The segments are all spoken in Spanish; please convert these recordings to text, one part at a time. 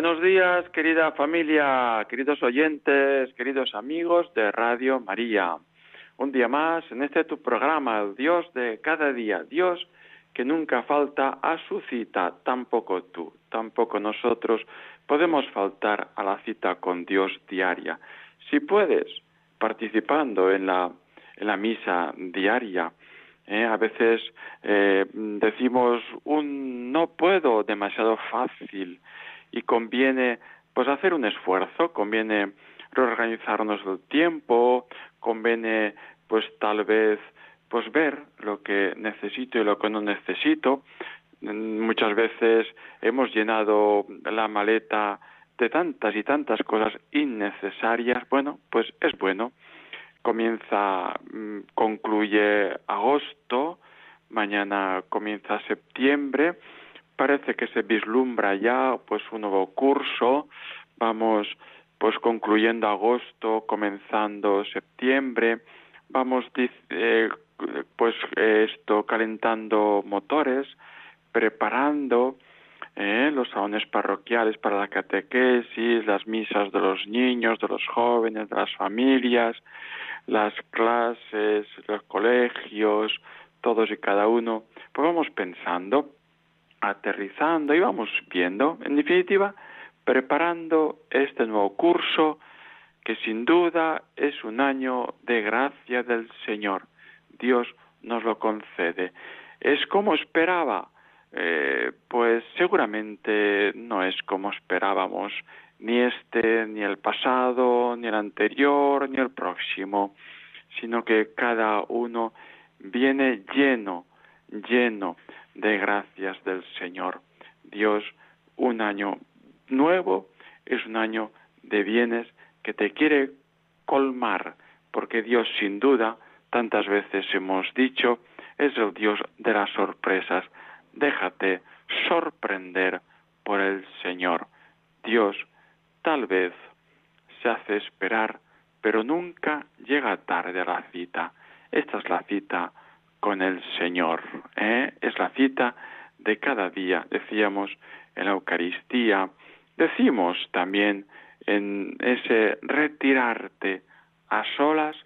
Buenos días, querida familia, queridos oyentes, queridos amigos de Radio María. Un día más en este tu programa, Dios de cada día, Dios que nunca falta a su cita, tampoco tú, tampoco nosotros podemos faltar a la cita con Dios diaria. Si puedes, participando en la, en la misa diaria, ¿eh? a veces eh, decimos un no puedo demasiado fácil, y conviene pues hacer un esfuerzo, conviene reorganizarnos el tiempo, conviene pues tal vez pues ver lo que necesito y lo que no necesito. Muchas veces hemos llenado la maleta de tantas y tantas cosas innecesarias. Bueno, pues es bueno. Comienza, mm, concluye agosto, mañana comienza septiembre parece que se vislumbra ya pues un nuevo curso, vamos pues concluyendo agosto, comenzando septiembre, vamos pues esto calentando motores, preparando eh, los salones parroquiales para la catequesis, las misas de los niños, de los jóvenes, de las familias, las clases, los colegios, todos y cada uno, pues vamos pensando aterrizando y vamos viendo, en definitiva, preparando este nuevo curso que sin duda es un año de gracia del Señor. Dios nos lo concede. ¿Es como esperaba? Eh, pues seguramente no es como esperábamos ni este, ni el pasado, ni el anterior, ni el próximo, sino que cada uno viene lleno, lleno de gracias del Señor. Dios, un año nuevo es un año de bienes que te quiere colmar, porque Dios sin duda, tantas veces hemos dicho, es el Dios de las sorpresas. Déjate sorprender por el Señor. Dios tal vez se hace esperar, pero nunca llega tarde a la cita. Esta es la cita con el Señor. ¿eh? Es la cita de cada día, decíamos en la Eucaristía, decimos también en ese retirarte a solas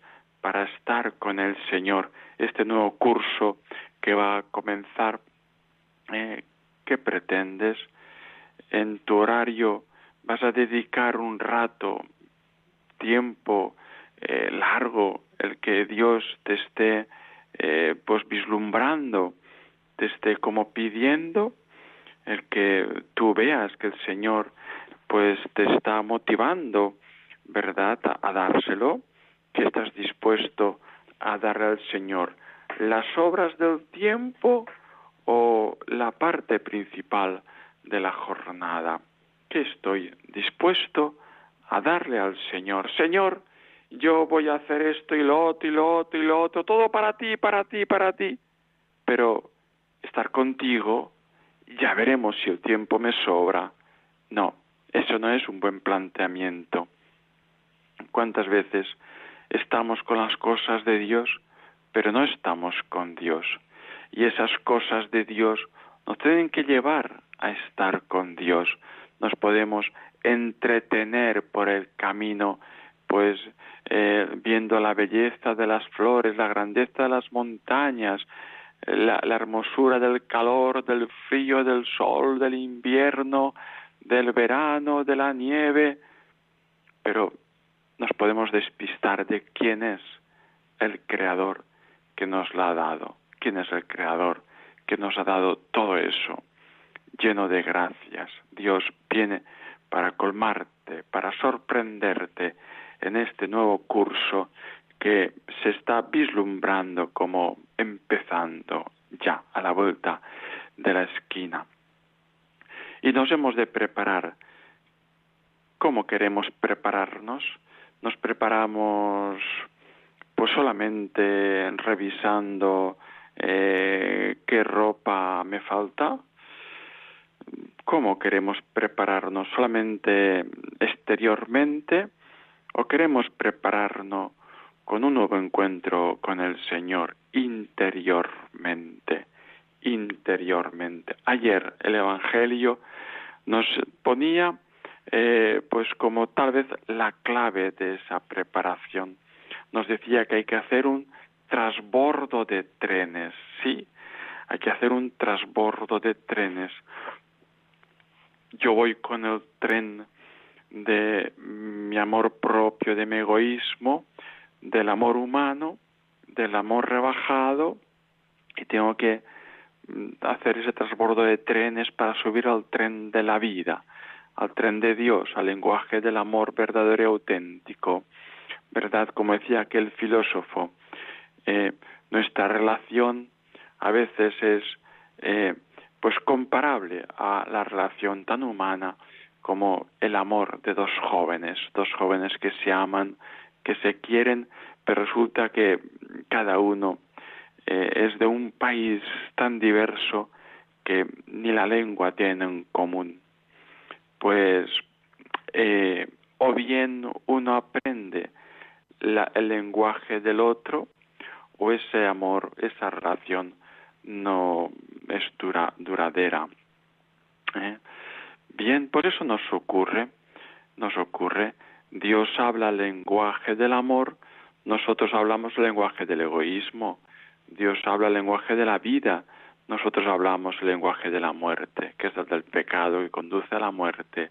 para estar con el Señor, este nuevo curso que va a comenzar. ¿eh? ¿Qué pretendes? En tu horario vas a dedicar un rato, tiempo eh, largo, el que Dios te esté eh, pues vislumbrando, esté como pidiendo el que tú veas que el Señor pues te está motivando, ¿verdad?, a, dárselo, que estás dispuesto a darle al Señor las obras del tiempo o la parte principal de la jornada, que estoy dispuesto a darle al Señor. Señor, yo voy a hacer esto y lo otro y lo otro y lo otro, todo para ti, para ti, para ti. Pero estar contigo, ya veremos si el tiempo me sobra. No, eso no es un buen planteamiento. ¿Cuántas veces estamos con las cosas de Dios, pero no estamos con Dios? Y esas cosas de Dios nos tienen que llevar a estar con Dios. Nos podemos entretener por el camino pues eh, viendo la belleza de las flores, la grandeza de las montañas, la, la, hermosura del calor, del frío, del sol, del invierno, del verano, de la nieve, pero nos podemos despistar de quién es el Creador que nos la ha dado, quién es el Creador que nos ha dado todo eso, lleno de gracias. Dios viene para colmarte, para sorprenderte, en este nuevo curso que se está vislumbrando como empezando ya a la vuelta de la esquina. Y nos hemos de preparar. ¿Cómo queremos prepararnos? Nos preparamos pues solamente revisando eh, qué ropa me falta, cómo queremos prepararnos solamente exteriormente o queremos prepararnos con un nuevo encuentro con el Señor interiormente, interiormente. Ayer el Evangelio nos ponía eh, pues como tal vez la clave de esa preparación. Nos decía que hay que hacer un trasbordo de trenes, sí, hay que hacer un trasbordo de trenes. Yo voy con el tren de mi amor propio, de mi egoísmo, del amor humano, del amor rebajado, y tengo que mm, hacer ese trasbordo de trenes para subir al tren de la vida, al tren de Dios, al lenguaje del amor verdadero y auténtico. ¿Verdad? Como decía aquel filósofo, eh, nuestra relación a veces es eh, pues comparable a la relación tan humana como el amor de dos jóvenes, dos jóvenes que se aman, que se quieren, pero resulta que cada uno eh, es de un país tan diverso que ni la lengua tienen en común. Pues eh, o bien uno aprende el lenguaje del otro o ese amor, esa relación no es dura, duradera. ¿eh? Bien, por eso nos ocurre, nos ocurre, Dios habla el lenguaje del amor, nosotros hablamos el lenguaje del egoísmo, Dios habla el lenguaje de la vida, nosotros hablamos el lenguaje de la muerte, que es el del pecado que conduce a la muerte,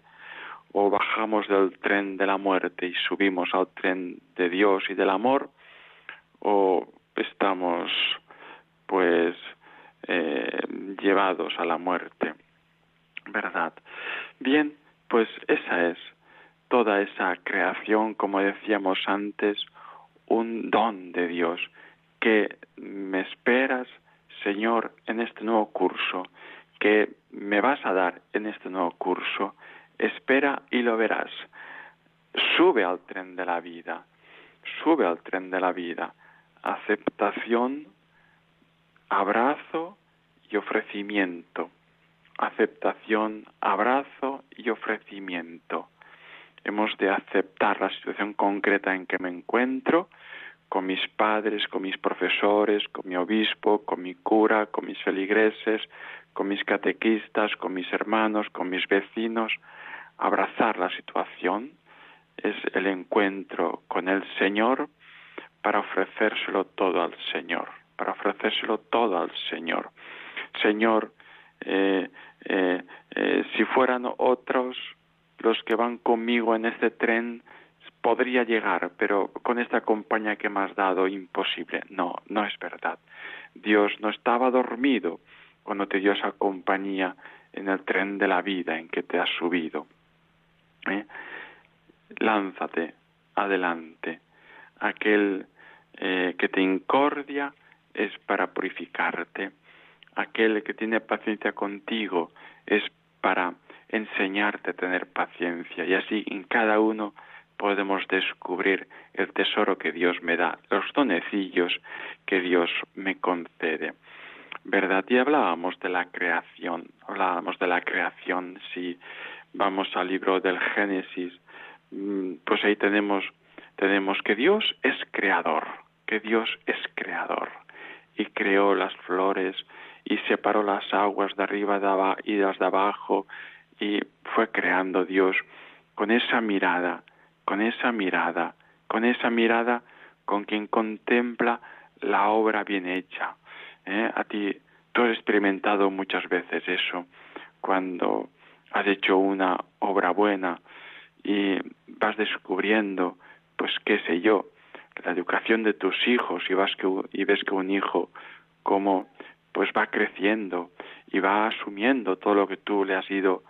o bajamos del tren de la muerte y subimos al tren de Dios y del amor, o estamos pues eh, llevados a la muerte. ¿Verdad? Bien, pues esa es toda esa creación, como decíamos antes, un don de Dios que me esperas, Señor, en este nuevo curso, que me vas a dar en este nuevo curso. Espera y lo verás. Sube al tren de la vida, sube al tren de la vida. Aceptación, abrazo y ofrecimiento aceptación, abrazo y ofrecimiento. Hemos de aceptar la situación concreta en que me encuentro, con mis padres, con mis profesores, con mi obispo, con mi cura, con mis feligreses, con mis catequistas, con mis hermanos, con mis vecinos. Abrazar la situación es el encuentro con el Señor para ofrecérselo todo al Señor, para ofrecérselo todo al Señor. Señor, eh, eh, eh, si fueran otros los que van conmigo en este tren, podría llegar, pero con esta compañía que me has dado, imposible. No, no es verdad. Dios no estaba dormido cuando te dio esa compañía en el tren de la vida en que te has subido. Lánzate adelante. Aquel que te incordia es para purificarte aquel que tiene paciencia contigo es para enseñarte a tener paciencia y así en cada uno podemos descubrir el tesoro que Dios me da, los donecillos que Dios me concede. ¿Verdad? Y hablábamos de la creación, hablábamos de la creación, si vamos al libro del Génesis, mm, pues ahí tenemos, tenemos que Dios es creador, que Dios es creador y creó las flores, y separó las aguas de arriba y las de abajo y fue creando Dios con esa mirada, con esa mirada, con esa mirada con quien contempla la obra bien hecha. ¿eh? A ti, tú has experimentado muchas veces eso, cuando has hecho una obra buena y vas descubriendo, pues qué sé yo, la educación de tus hijos y, vas que, y ves que un hijo como pues va creciendo y va asumiendo todo lo que tú le has ido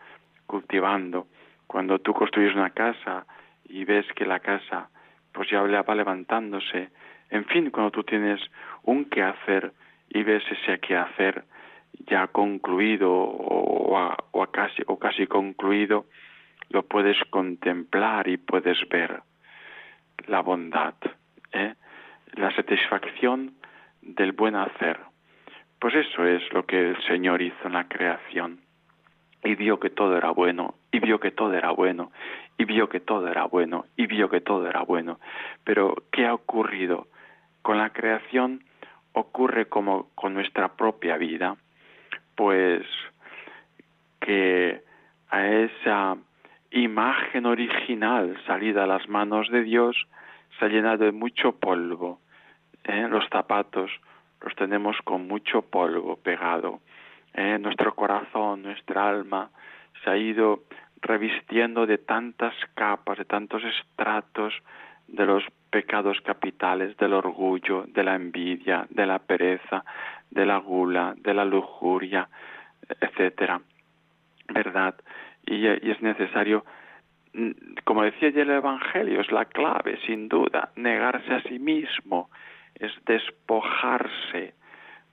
cultivando. Cuando tú construyes una casa y ves que la casa pues ya va levantándose, en fin, cuando tú tienes un quehacer y ves ese quehacer ya concluido o, casi, o casi concluido, lo puedes contemplar y puedes ver la bondad. ¿eh? la satisfacción del buen hacer. Pues eso es lo que el Señor hizo en la creación. Y vio que todo era bueno, y vio que todo era bueno, y vio que todo era bueno, y vio que todo era bueno. Pero, ¿qué ha ocurrido? Con la creación ocurre como con nuestra propia vida, pues que a esa imagen original salida a las manos de Dios se ha llenado de mucho polvo. ¿eh? Los zapatos los tenemos con mucho polvo pegado. ¿eh? Nuestro corazón, nuestra alma se ha ido revistiendo de tantas capas, de tantos estratos de los pecados capitales, del orgullo, de la envidia, de la pereza, de la gula, de la lujuria, etcétera. ¿Verdad? Y, es necesario, mm, como decía ya el Evangelio, es la clave, sin duda, negarse a sí mismo, es despojarse,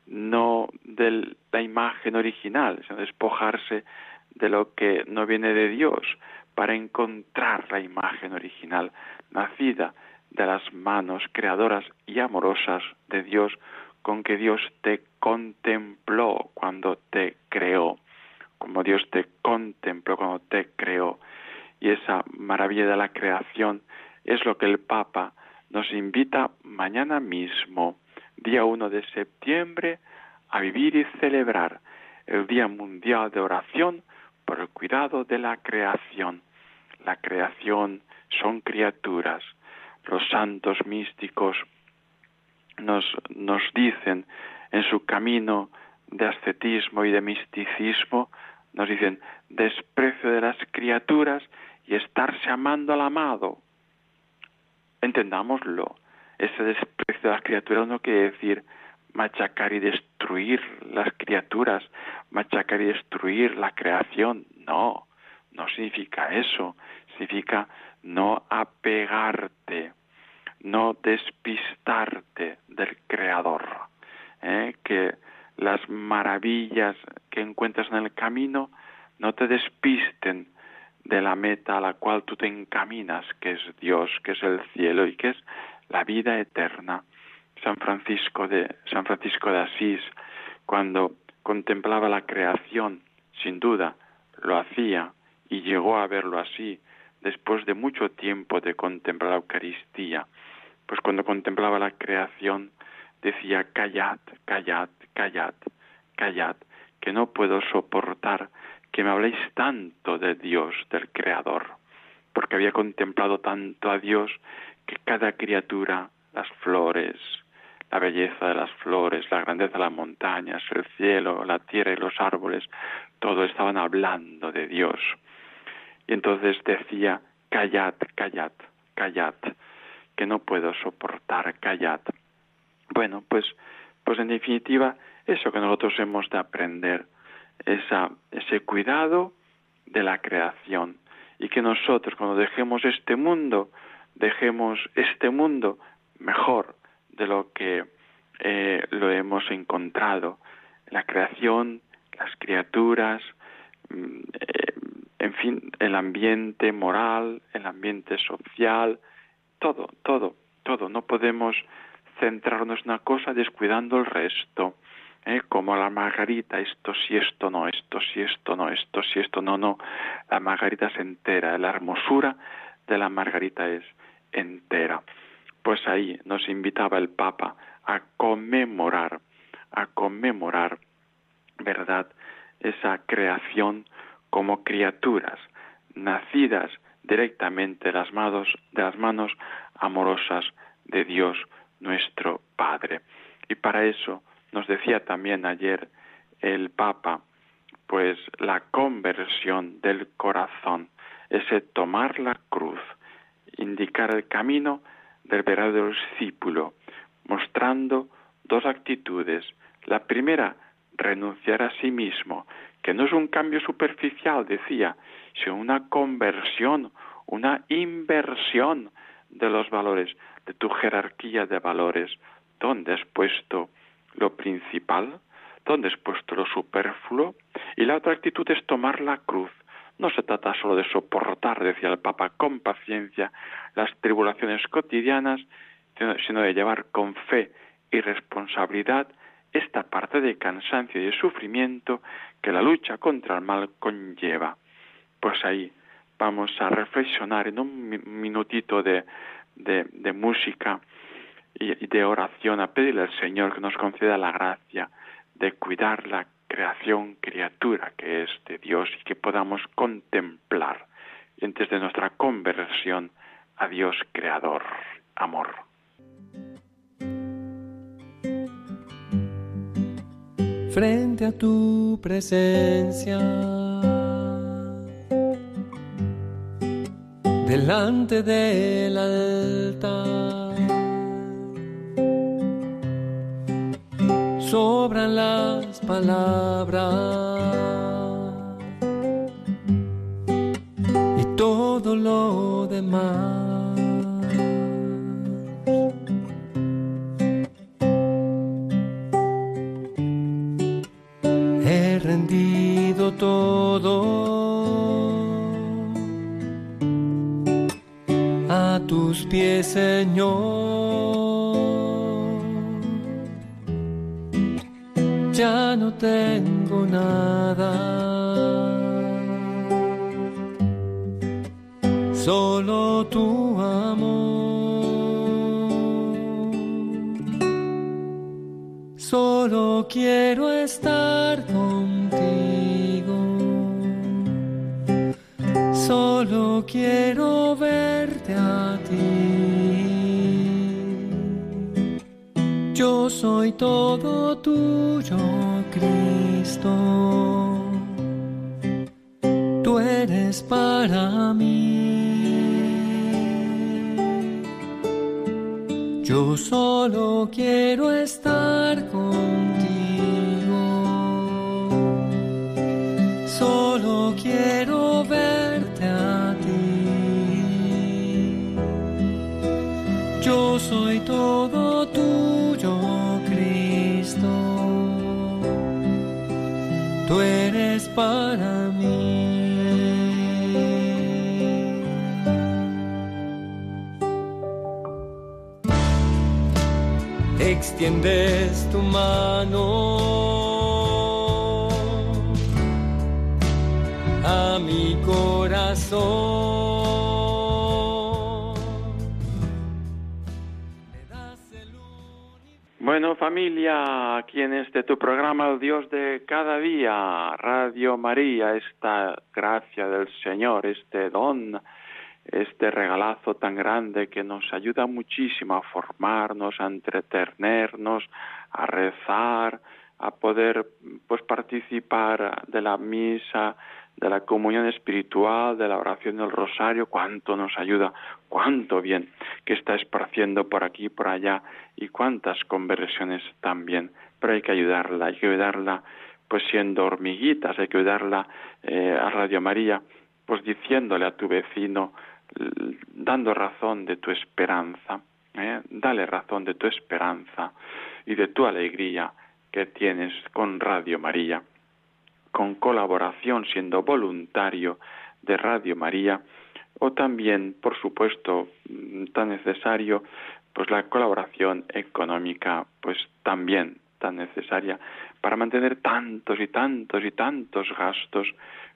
no de la imagen original, sino despojarse de lo que no viene de Dios para encontrar la imagen original, nacida de las manos creadoras y amorosas de Dios con que Dios te contempló cuando te creó, como Dios te contempló cuando te creó. Y esa maravilla de la creación es lo que el Papa nos invita mañana mismo, día 1 de septiembre, a vivir y celebrar el Día Mundial de Oración por el cuidado de la creación. La creación son criaturas. Los santos místicos nos, nos dicen en su camino de ascetismo y de misticismo, nos dicen desprecio de las criaturas y estarse amando al amado. Entendámoslo. Ese desprecio de las criaturas no quiere decir machacar y destruir las criaturas, machacar y destruir la creación. No, no significa eso. Significa no apegarte, no despistarte del Creador. ¿eh? Que las maravillas que encuentras en el camino no te despisten de la meta a la cual tú te encaminas, que es Dios, que es el cielo y que es la vida eterna. San Francisco de San Francisco de Asís, cuando contemplaba la creación, sin duda lo hacía y llegó a verlo así después de mucho tiempo de contemplar la Eucaristía, pues cuando contemplaba la creación decía callad, callad, callad, callad, que no puedo soportar que me habléis tanto de Dios, del Creador, porque había contemplado tanto a Dios que cada criatura, las flores, la belleza de las flores, la grandeza de las montañas, el cielo, la tierra y los árboles, todo estaban hablando de Dios. Y entonces decía, callad, callad, callad, que no puedo soportar, callad. Bueno, pues, pues en definitiva, eso que nosotros hemos de aprender, esa, ese cuidado de la creación, y que nosotros cuando dejemos este mundo, dejemos este mundo mejor, de lo que eh, lo hemos encontrado. La creación, las criaturas, mm, eh, en fin, el ambiente moral, el ambiente social, todo, todo, todo. No podemos centrarnos en una cosa descuidando el resto. ¿Eh? Como la margarita, esto sí, esto no, esto sí, esto no, esto sí, esto no, no. La margarita se entera, la hermosura de la margarita es entera pues ahí nos invitaba el Papa a conmemorar, a conmemorar, ¿verdad?, esa creación como criaturas nacidas directamente de las manos, de las manos amorosas de Dios nuestro Padre. Y para eso nos decía también ayer el Papa, pues la conversión del corazón, ese tomar la cruz, indicar el camino del verdadero discípulo, mostrando dos actitudes. La primera, renunciar a sí mismo, que no es un cambio superficial, decía, sino una conversión, una inversión de los valores, de tu jerarquía de valores. ¿Dónde has puesto lo principal? ¿Dónde has puesto lo superfluo? Y la otra actitud es tomar la cruz, no se trata solo de soportar, decía el Papa, con paciencia las tribulaciones cotidianas, sino de llevar con fe y responsabilidad esta parte de cansancio y de sufrimiento que la lucha contra el mal conlleva. Pues ahí vamos a reflexionar en un minutito de, de, música y, de oración a pedirle al Señor que nos conceda la gracia de cuidar la creación, criatura que es de Dios y que podamos contemplar antes de nuestra conversión a Dios creador, amor. Frente a tu presencia, delante del altar, sobran las palabras todo lo demás. He rendido todo a tus pies, Señor. Quiero estar contigo. Solo quiero verte a ti. Yo soy todo tuyo, Cristo. Tú eres para mí. Yo solo quiero estar extiendes tu mano a mi corazón. Bueno familia, aquí en este tu programa El Dios de cada día, Radio María, esta gracia del Señor, este don este regalazo tan grande que nos ayuda muchísimo a formarnos, a entretenernos, a rezar, a poder pues participar de la misa, de la comunión espiritual, de la oración del rosario, cuánto nos ayuda, cuánto bien que está esparciendo por aquí y por allá y cuántas conversiones también, pero hay que ayudarla, hay que ayudarla pues siendo hormiguitas, hay que ayudarla eh, a Radio María, pues diciéndole a tu vecino, dando razón de tu esperanza, ¿eh? dale razón de tu esperanza y de tu alegría que tienes con Radio María, con colaboración siendo voluntario de Radio María o también, por supuesto, tan necesario, pues la colaboración económica, pues también tan necesaria para mantener tantos y tantos y tantos gastos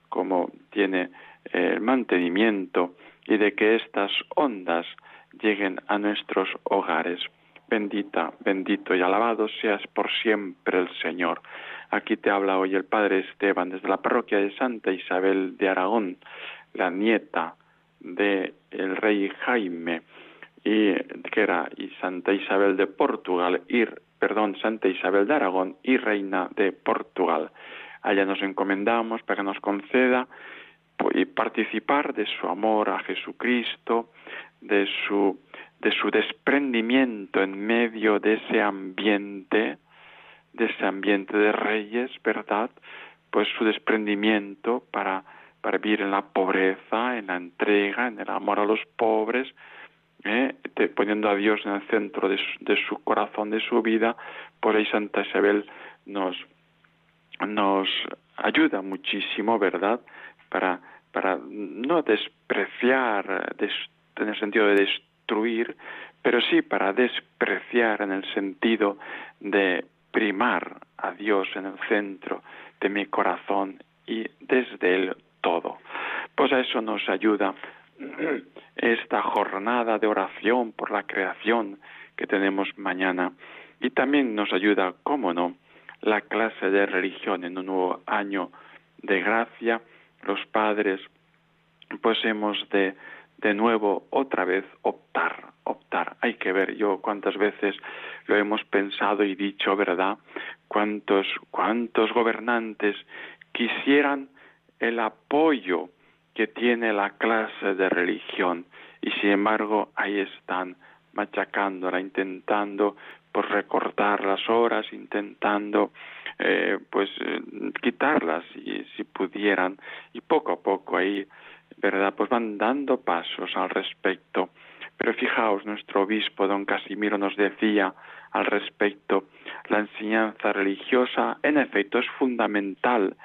como tiene el mantenimiento y de que estas ondas lleguen a nuestros hogares. Bendita, bendito y alabado seas por siempre el Señor. Aquí te habla hoy el Padre Esteban desde la parroquia de Santa Isabel de Aragón, la nieta de el rey Jaime y que era y Santa Isabel de Portugal y perdón, Santa Isabel de Aragón y reina de Portugal. Allá nos encomendamos para que nos conceda y participar de su amor a Jesucristo, de su, de su desprendimiento en medio de ese ambiente, de ese ambiente de reyes, ¿verdad? Pues su desprendimiento para, para vivir en la pobreza, en la entrega, en el amor a los pobres, ¿eh? poniendo a Dios en el centro de su, de su corazón, de su vida. Por ahí Santa Isabel nos, nos ayuda muchísimo, ¿verdad? Para, para no despreciar en el sentido de destruir, pero sí para despreciar en el sentido de primar a Dios en el centro de mi corazón y desde él todo. Pues a eso nos ayuda esta jornada de oración por la creación que tenemos mañana y también nos ayuda, cómo no, la clase de religión en un nuevo año de gracia. Los padres pues hemos de de nuevo otra vez optar, optar. Hay que ver yo cuántas veces lo hemos pensado y dicho, ¿verdad? Cuántos cuántos gobernantes quisieran el apoyo que tiene la clase de religión y sin embargo ahí están machacándola, intentando pues recortar las horas, intentando eh, pues eh, quitarlas y si pudieran y poco a poco ahí ¿verdad? Pues van dando pasos al respecto. Pero fijaos, nuestro obispo don Casimiro nos decía al respecto, la enseñanza religiosa en efecto es fundamental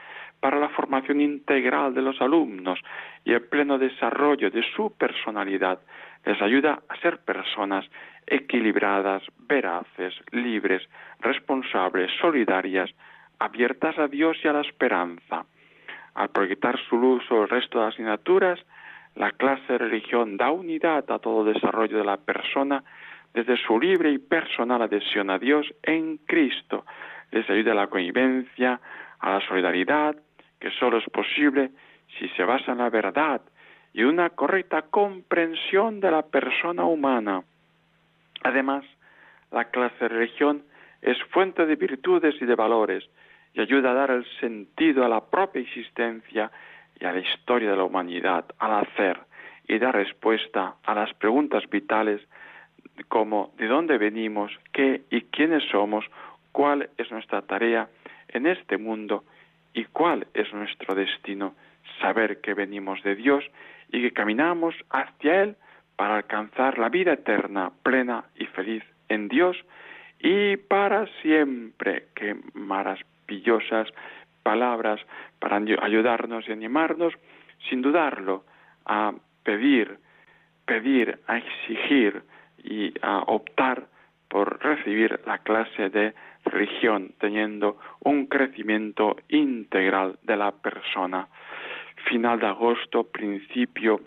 para la formación integral de los alumnos y el pleno desarrollo de su personalidad. Les ayuda a ser personas equilibradas, veraces, libres, responsables, solidarias, abiertas a Dios y a la esperanza. Al proyectar su luz sobre el resto de las asignaturas, la clase de religión da unidad a todo desarrollo de la persona desde su libre y personal adhesión a Dios en Cristo. Les ayuda a la convivencia, a la solidaridad, que solo es posible si se basa en la verdad y una correcta comprensión de la persona humana. Además, la clase de religión es fuente de virtudes y de valores, y ayuda a dar el sentido a la propia existencia y a la historia de la humanidad, al hacer y dar respuesta a las preguntas vitales como de dónde venimos, qué y quiénes somos, cuál es nuestra tarea en este mundo y cuál es nuestro destino, saber que venimos de Dios y que caminamos hacia Él para alcanzar la vida eterna, plena y feliz en Dios y para siempre. Qué maras palabras para ayudarnos y animarnos, sin dudarlo, a pedir, pedir, a exigir y a optar por recibir la clase de religión, teniendo un crecimiento integral de la persona. Final de agosto, principio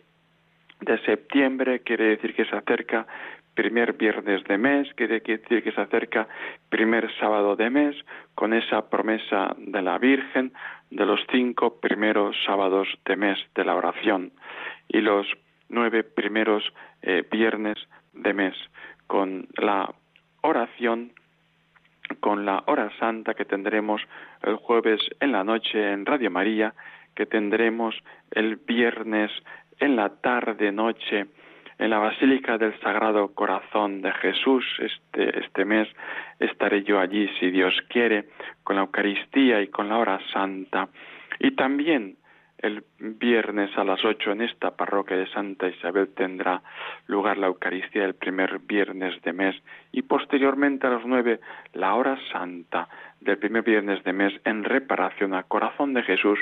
de septiembre, quiere decir que se acerca primer viernes de mes, quiere decir que se acerca primer sábado de mes, con esa promesa de la Virgen de los cinco primeros sábados de mes de la oración y los nueve primeros eh, viernes de mes, con la oración, con la hora santa que tendremos el jueves en la noche en Radio María, que tendremos el viernes en la tarde noche en la Basílica del Sagrado Corazón de Jesús. Este, este mes estaré yo allí, si Dios quiere, con la Eucaristía y con la hora santa. Y también el viernes a las ocho en esta parroquia de Santa Isabel tendrá lugar la Eucaristía el primer viernes de mes y posteriormente a las nueve la hora santa del primer viernes de mes en reparación al corazón de Jesús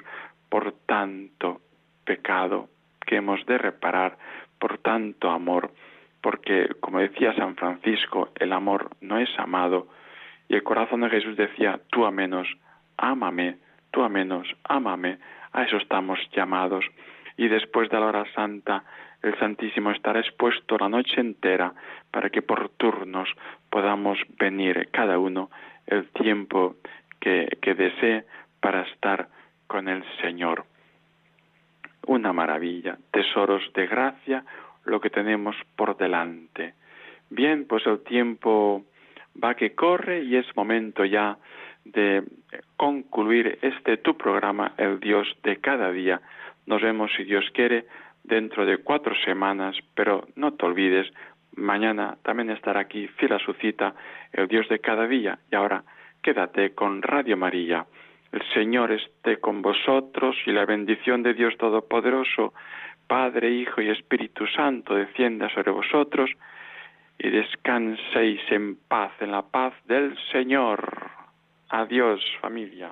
por tanto pecado que hemos de reparar por tanto amor, porque, como decía San Francisco, el amor no es amado, y el corazón de Jesús decía, tú a menos, ámame, tú a menos, ámame, a eso estamos llamados. Y después de la hora santa, el Santísimo estará expuesto la noche entera para que por turnos podamos venir cada uno el tiempo que, que desee para estar con el Señor una maravilla, tesoros de gracia, lo que tenemos por delante. Bien, pues el tiempo va que corre y es momento ya de concluir este tu programa, el Dios de cada día. Nos vemos, si Dios quiere, dentro de cuatro semanas, pero no te olvides, mañana también estará aquí, fiel a su cita, el Dios de cada día. Y ahora quédate con Radio María el Señor esté con vosotros y la bendición de Dios Todopoderoso, Padre, Hijo y Espíritu Santo, descienda sobre vosotros y descanséis en paz, en la paz del Señor. Adiós, familia.